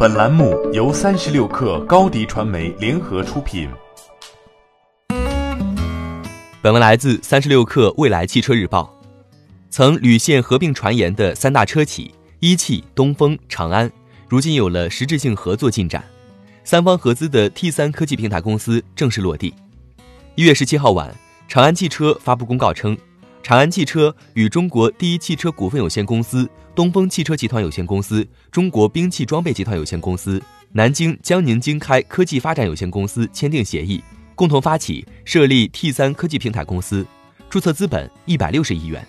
本栏目由三十六氪高低传媒联合出品。本文来自三十六氪未来汽车日报。曾屡现合并传言的三大车企一汽、东风、长安，如今有了实质性合作进展。三方合资的 T 三科技平台公司正式落地。一月十七号晚，长安汽车发布公告称。长安汽车与中国第一汽车股份有限公司、东风汽车集团有限公司、中国兵器装备集团有限公司、南京江宁经开科技发展有限公司签订协议，共同发起设立 T 三科技平台公司，注册资本一百六十亿元。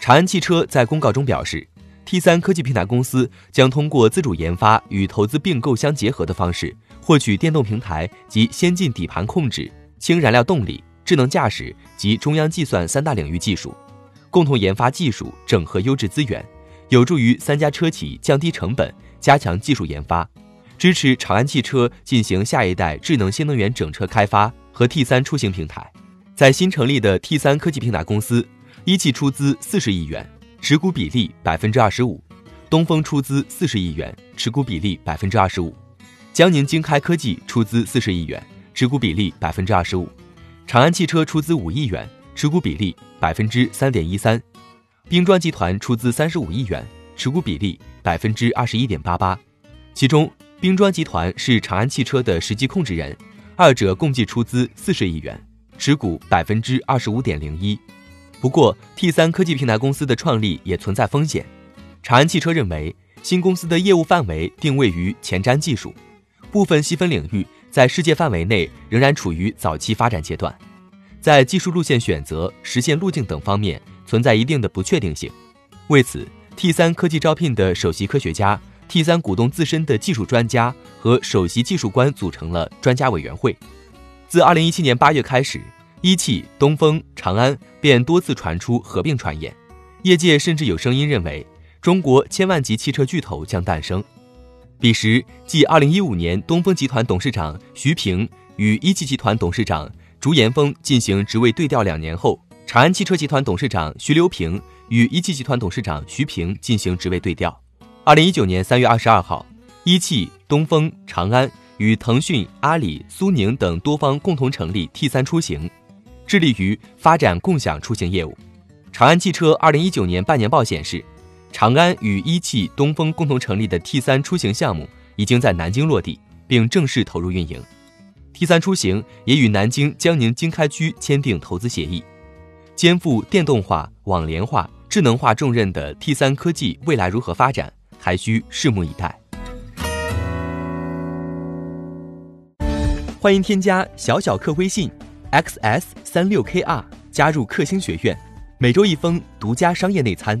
长安汽车在公告中表示，T 三科技平台公司将通过自主研发与投资并购相结合的方式，获取电动平台及先进底盘控制、氢燃料动力。智能驾驶及中央计算三大领域技术，共同研发技术，整合优质资源，有助于三家车企降低成本，加强技术研发，支持长安汽车进行下一代智能新能源整车开发和 T 三出行平台。在新成立的 T 三科技平台公司，一汽出资四十亿元，持股比例百分之二十五；东风出资四十亿元，持股比例百分之二十五；江宁经开科技出资四十亿元，持股比例百分之二十五。长安汽车出资五亿元，持股比例百分之三点一三；冰砖集团出资三十五亿元，持股比例百分之二十一点八八。其中，冰砖集团是长安汽车的实际控制人，二者共计出资四十亿元，持股百分之二十五点零一。不过，T 三科技平台公司的创立也存在风险。长安汽车认为，新公司的业务范围定位于前瞻技术，部分细分领域。在世界范围内仍然处于早期发展阶段，在技术路线选择、实现路径等方面存在一定的不确定性。为此，T 三科技招聘的首席科学家、T 三股东自身的技术专家和首席技术官组成了专家委员会。自2017年8月开始，一汽、东风、长安便多次传出合并传言，业界甚至有声音认为中国千万级汽车巨头将诞生。彼时，继2015年东风集团董事长徐平与一汽集团董事长朱延峰进行职位对调两年后，长安汽车集团董事长徐留平与一汽集团董事长徐平进行职位对调。2019年3月22号，一汽、东风、长安与腾讯、阿里、苏宁等多方共同成立 T 三出行，致力于发展共享出行业务。长安汽车2019年半年报显示。长安与一汽、东风共同成立的 T 三出行项目已经在南京落地，并正式投入运营。T 三出行也与南京江宁经开区签订投资协议。肩负电动化、网联化、智能化重任的 T 三科技未来如何发展，还需拭目以待。欢迎添加小小客微信 xs 三六 kr 加入克星学院，每周一封独家商业内参。